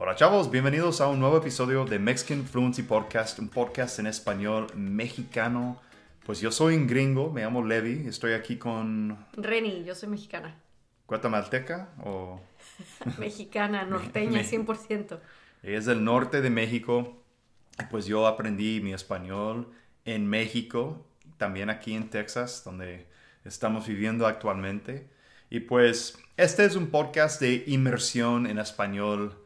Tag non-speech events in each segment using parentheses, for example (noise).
Hola chavos, bienvenidos a un nuevo episodio de Mexican Fluency Podcast, un podcast en español mexicano. Pues yo soy un gringo, me llamo Levi, estoy aquí con... Reni, yo soy mexicana. ¿Guatemalteca o...? (laughs) mexicana, (laughs) norteña, 100%. Es del norte de México. Pues yo aprendí mi español en México, también aquí en Texas, donde estamos viviendo actualmente. Y pues este es un podcast de inmersión en español.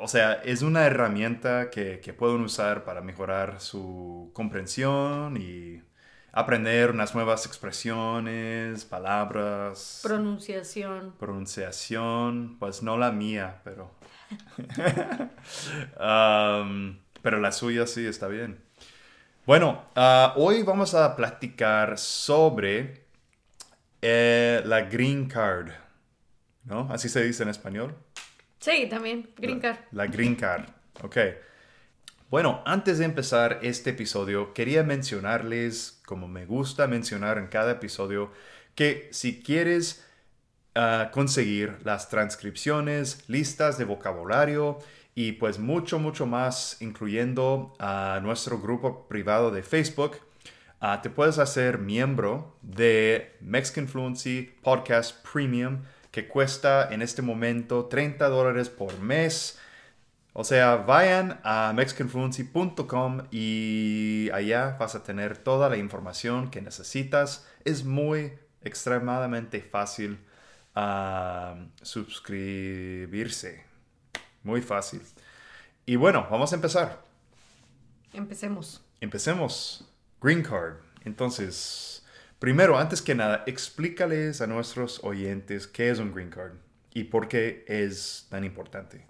O sea, es una herramienta que, que pueden usar para mejorar su comprensión y aprender unas nuevas expresiones, palabras. Pronunciación. Pronunciación, pues no la mía, pero... (laughs) Um, pero la suya sí está bien. Bueno, uh, hoy vamos a platicar sobre eh, la green card, ¿no? Así se dice en español. Sí, también, green card. La, green card, ok. Bueno, antes de empezar este episodio, quería mencionarles, como me gusta mencionar en cada episodio, que si quieres uh, conseguir las transcripciones, listas de vocabulario y pues mucho, mucho más, incluyendo a nuestro grupo privado de Facebook, uh, te puedes hacer miembro de Mexican Fluency Podcast Premium, que cuesta en este momento 30 dólares por mes. O sea, vayan a mexicanfluency.com y allá vas a tener toda la información que necesitas. Es muy extremadamente fácil uh, suscribirse. Muy fácil. Y bueno, vamos a empezar. Empecemos. Empecemos. Green Card. Entonces, primero, antes que nada, explícales a nuestros oyentes qué es un Green Card y por qué es tan importante.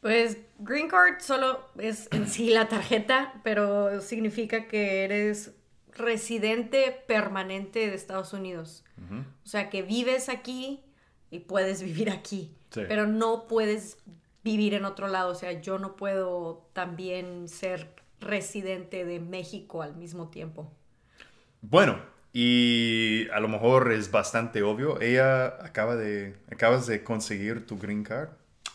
Pues Green Card solo es en sí la tarjeta, pero significa que eres residente permanente de Estados Unidos. Uh -huh. O sea, que vives aquí y puedes vivir aquí, sí. pero no puedes vivir en otro lado. O sea, yo no puedo también ser residente de México al mismo tiempo. Bueno, y a lo mejor es bastante obvio. Ella acaba de, acabas de conseguir tu green card.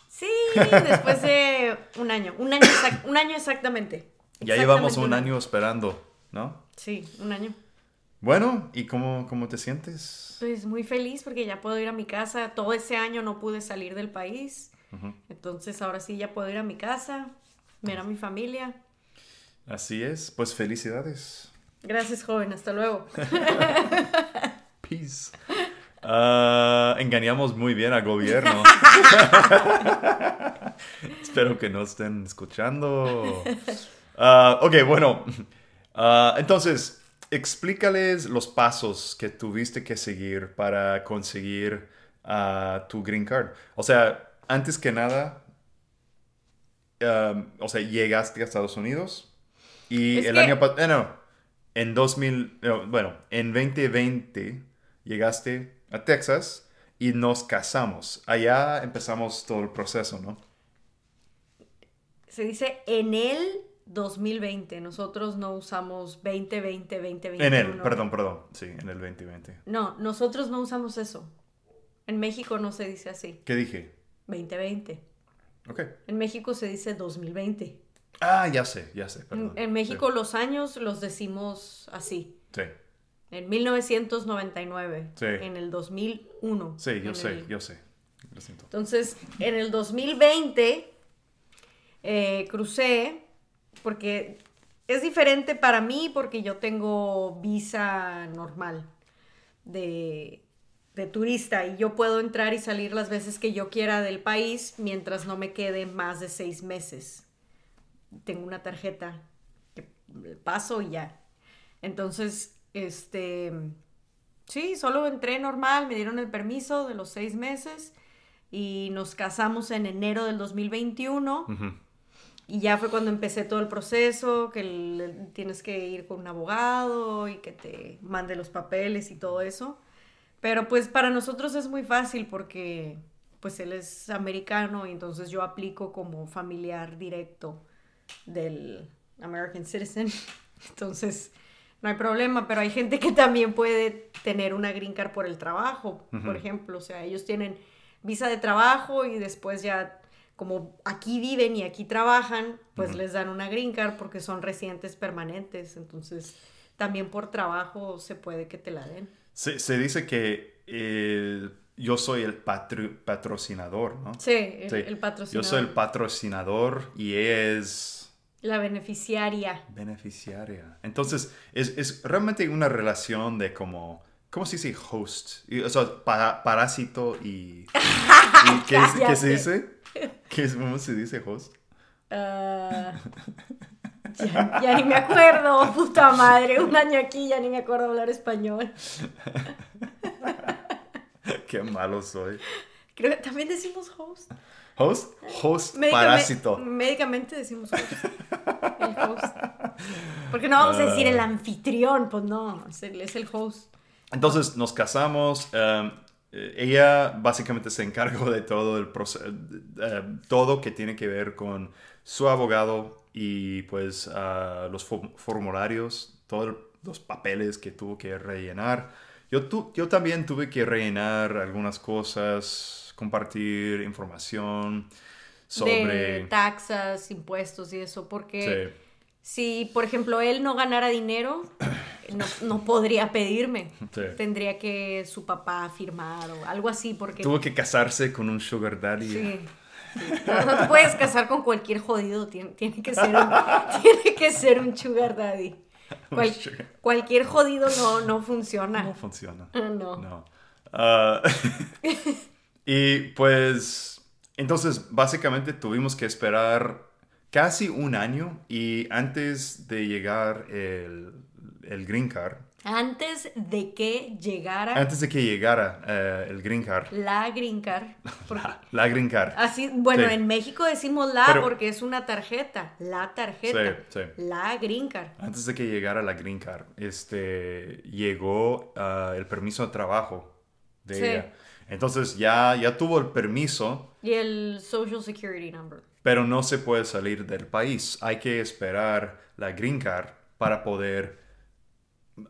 Sí, después de un año, un año, un año exactamente. Ya llevamos un año esperando, ¿no? Sí, un año. Bueno, ¿y cómo, cómo te sientes? Pues muy feliz porque ya puedo ir a mi casa. Todo ese año no pude salir del país. Uh -huh. Entonces ahora sí ya puedo ir a mi casa, ver a mi familia. Así es, pues felicidades. Gracias, joven. Hasta luego. (laughs) Peace. Uh, engañamos muy bien al gobierno. (laughs) Espero que no estén escuchando. Uh, ok, bueno. Uh, entonces, explícales los pasos que tuviste que seguir para conseguir tu green card. O sea, antes que nada, um, o sea, llegaste a Estados Unidos y Es el que- año pasado, eh, no, en 2000, no, bueno, en 2020 llegaste a Texas y nos casamos. Allá empezamos todo el proceso, ¿no? Se dice en el 2020. Nosotros no usamos 2020, 2021. En el, perdón, perdón, sí, en el 2020. No, nosotros no usamos eso. En México no se dice así. ¿Qué dije? 2020. Ok. En México se dice 2020. Ah, ya sé, ya sé, perdón. En, en México los años los decimos así. Sí, En 1999. Sí. En el 2001. sí, yo sé, el- yo sé. Lo siento. Entonces, en el 2020 eh, crucé porque es diferente para mí porque yo tengo visa normal de, de turista y yo puedo entrar y salir las veces que yo quiera del país mientras no me quede más de seis meses. Tengo una tarjeta que paso y ya. Entonces, este, sí, solo entré normal, me dieron el permiso de los seis meses y nos casamos en enero del 2021 Ujú. y ya fue cuando empecé todo el proceso, que el- tienes que ir con un abogado y que te mande los papeles y todo eso. Pero pues para nosotros es muy fácil porque pues él es americano y entonces yo aplico como familiar directo del American Citizen. (laughs) Entonces no hay problema, pero hay gente que también puede tener una green card por el trabajo, por ejemplo. O sea, ellos tienen visa de trabajo y después ya como aquí viven y aquí trabajan, pues les dan una green card porque son residentes permanentes. Entonces, también por trabajo se puede que te la den. Se, se dice que eh, yo soy el patro- patrocinador, ¿no? Sí, el, Sí. el patrocinador. Yo soy el patrocinador y es La beneficiaria. beneficiaria. Entonces, es, es realmente una relación de como, ¿cómo se dice host? Y, O sea, para- parásito y... y (laughs) ¿qué, es- qué se dice? ¿Qué es, ¿Cómo se dice host? Ah, ya, ya ni me acuerdo, puta madre. Un año aquí ya ni me acuerdo hablar español. (laughs) Qué malo soy. Creo que también decimos host. ¿Host? Host parásito. Médicamente decimos host. (laughs) El host. Porque no vamos a decir el anfitrión, pues no, es el, es el host. Entonces nos casamos. um, ella básicamente se encargó de todo el proceso, todo que tiene que ver con su abogado y pues ah, los fo- formularios, todos los papeles que tuvo que rellenar. Yo, tu- yo también tuve que rellenar algunas cosas, compartir información sobre... De taxas, impuestos y eso, porque Sí. si, por ejemplo, él no ganara dinero, (coughs) no, no podría pedirme. Sí. Tendría que su papá firmar o algo así, porque... Tuvo que casarse con un sugar daddy. Sí. sí. No, no te puedes casar con cualquier jodido, tiene, tiene que, ser un, (laughs) tiene que ser un sugar daddy. (laughs) Cual- cualquier jodido no, no funciona. No funciona. Ah, no. No. Ah, (laughs) y pues, entonces básicamente tuvimos que esperar casi un año y antes de llegar el, el green card, Antes de que llegara antes de que llegara eh, el green card, la green card, (laughs) porque la, la green card. así, bueno, Sí. en México decimos la Pero- porque es una tarjeta, la tarjeta, Sí, sí. la green card. Antes de que llegara la green card, este, llegó ah, el permiso de trabajo de Sí. ella. Entonces ya, ya tuvo el permiso, Y el Social Security Number. pero no se puede salir del país. Hay que esperar la green card para poder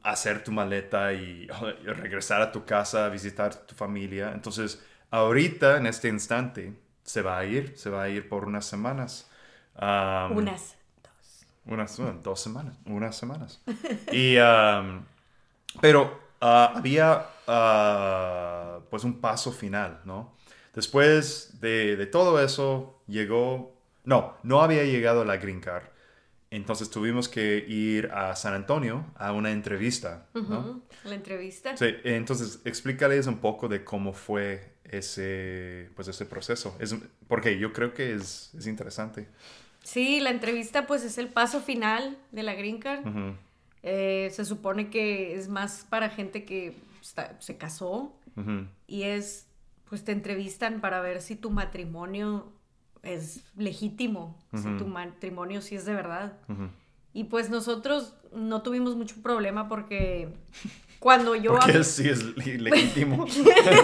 hacer tu maleta (laughs) y regresar a tu casa, visitar tu familia. Entonces, ahorita, en este instante, se va a ir, se va a ir por unas semanas. Unas dos. unas bueno, dos semanas, unas semanas. (laughs) Y, pero ah, había ah, pues un paso final, ¿no? Después de, de todo eso, llegó, no, no había llegado la Green Card. Entonces tuvimos que ir a San Antonio a una entrevista, La entrevista. Sí, entonces explícales un poco de cómo fue ese, pues ese proceso. Es, porque yo creo que es, es interesante. Sí, la entrevista pues es el paso final de la green card. Eh, se supone que es más para gente que está- se casó y es, pues te entrevistan para ver si tu matrimonio es legítimo, si tu matrimonio sí es de verdad. Y pues nosotros no tuvimos mucho problema porque cuando yo, Porque sí es le- legítimo.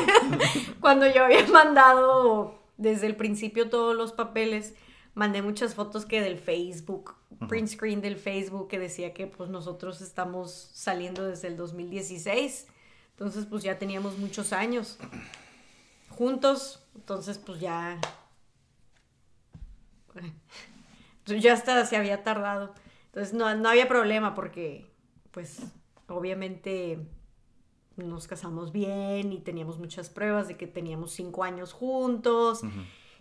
(laughs) cuando yo había mandado desde el principio todos los papeles, mandé muchas fotos que del Facebook, print screen del Facebook que decía que pues nosotros estamos saliendo desde el 2016. Entonces pues ya teníamos muchos años juntos, entonces pues ya (laughs) ya hasta se había tardado. Entonces no, no había problema porque pues obviamente nos casamos bien y teníamos muchas pruebas de que teníamos cinco años juntos.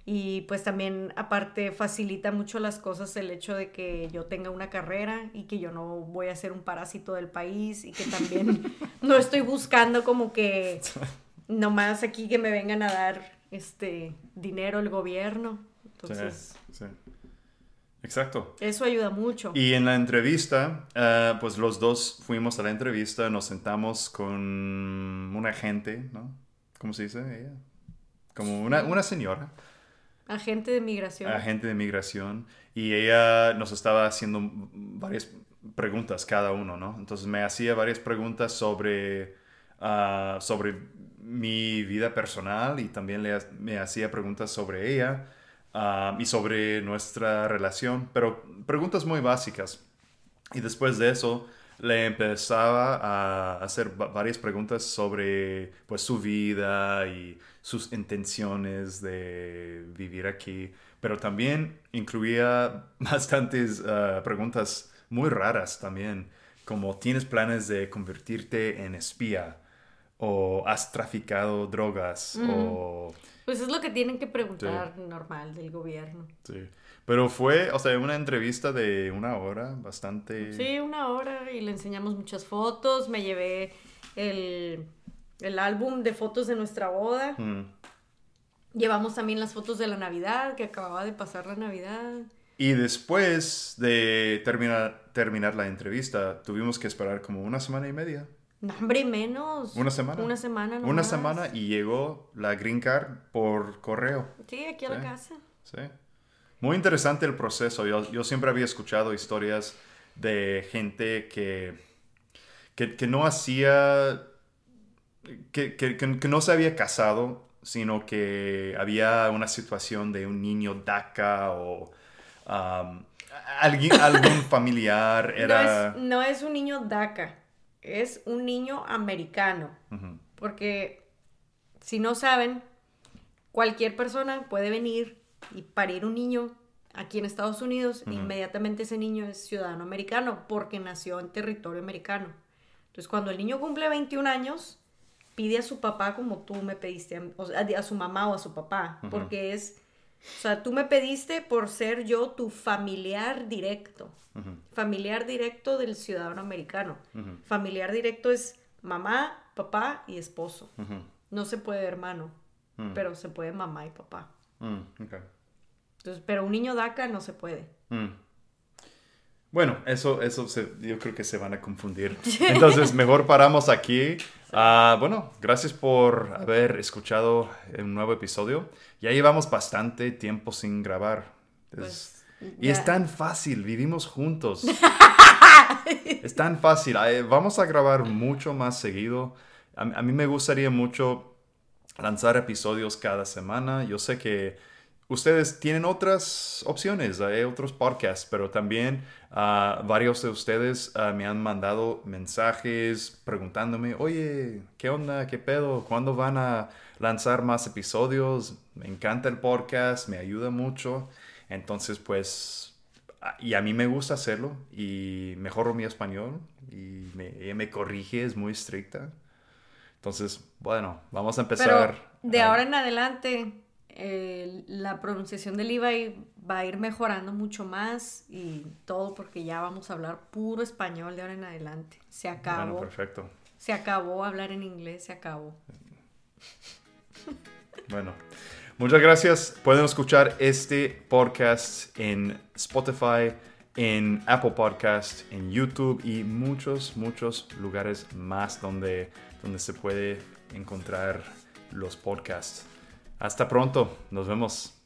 Y pues también aparte facilita mucho las cosas el hecho de que yo tenga una carrera y que yo no voy a ser un parásito del país y que también (laughs) no estoy buscando como que (laughs) nomás aquí que me vengan a dar este dinero el gobierno. Entonces, Sí, sí. Exacto. eso ayuda mucho. Y en la entrevista, eh, pues los dos fuimos a la entrevista, nos sentamos con una agente, ¿no? ¿Cómo se dice ella? Como una, una señora, Agente de migración. agente de migración, y ella nos estaba haciendo varias preguntas cada uno, ¿no? Entonces me hacía varias preguntas sobre, ah, sobre mi vida personal y también le, me hacía preguntas sobre ella ah, y sobre nuestra relación, pero preguntas muy básicas. Y después de eso le empezaba a hacer va- varias preguntas sobre pues su vida y sus intenciones de vivir aquí. pero también incluía (laughs) bastantes ah, preguntas muy raras también, como ¿tienes planes de convertirte en espía? ¿O has traficado drogas? ¿O Pues es lo que tienen que preguntar normal del gobierno. Sí. Pero fue, o sea, una entrevista de una hora, bastante... Sí, una hora y le enseñamos muchas fotos. Me llevé el, el álbum de fotos de nuestra boda. Mm. Llevamos también las fotos de la Navidad, que acababa de pasar la Navidad. Y después de terminar, terminar la entrevista, tuvimos que esperar como una semana y media. No, hombre, menos. ¿Una semana? Una semana, Una nomás. semana y llegó la green card por correo. Sí, aquí a la Sí. casa. Sí. Muy interesante el proceso. Yo, yo siempre había escuchado historias de gente que, que, que no hacía, que, que- que- que no se había casado, sino que había una situación de un niño DACA o um, alguien, algún familiar. Era... No, es, no es un niño DACA, es un niño americano. Porque si no saben, cualquier persona puede venir y parir un niño aquí en Estados Unidos, e inmediatamente ese niño es ciudadano americano porque nació en territorio americano. Entonces, cuando el niño cumple 21 años, pide a su papá como tú me pediste, a, o sea, a su mamá o a su papá, porque es, o sea, tú me pediste por ser yo tu familiar directo, familiar directo del ciudadano americano. Familiar directo es mamá, papá y esposo. No se puede hermano, Mm. pero se puede mamá y papá. mm. Entonces, pero un niño DACA no se puede. Bueno, eso, eso se- yo creo que se van a confundir. Entonces, mejor paramos aquí. Ah, bueno, gracias por haber escuchado un nuevo episodio. Ya llevamos bastante tiempo sin grabar. Es- Pues, y es tan fácil, vivimos juntos. (laughs) es tan fácil. Ay, Vamos a grabar mucho más seguido. A, a mí me gustaría mucho lanzar episodios cada semana. Yo sé que ustedes tienen otras opciones, hay otros podcasts, pero también ah, varios de ustedes ah, me han mandado mensajes preguntándome, oye, ¿qué onda? ¿Qué pedo? ¿Cuándo van a lanzar más episodios? Me encanta el podcast, me ayuda mucho. Entonces, pues, ah, y a mí me gusta hacerlo y mejoro mi español y me, ella me corrige, es muy estricta. Entonces, bueno, vamos a empezar. Pero de ahora en adelante, eh, la pronunciación del IVA va a ir mejorando mucho más y todo porque ya vamos a hablar puro español de ahora en adelante. Se acabó. Bueno, perfecto. se acabó hablar en inglés, se acabó. (laughs) Bueno, muchas gracias. Pueden escuchar este podcast en Spotify, en Apple Podcast, en YouTube y muchos, muchos lugares más donde, donde se puede encontrar los podcasts. Hasta pronto. Nos vemos.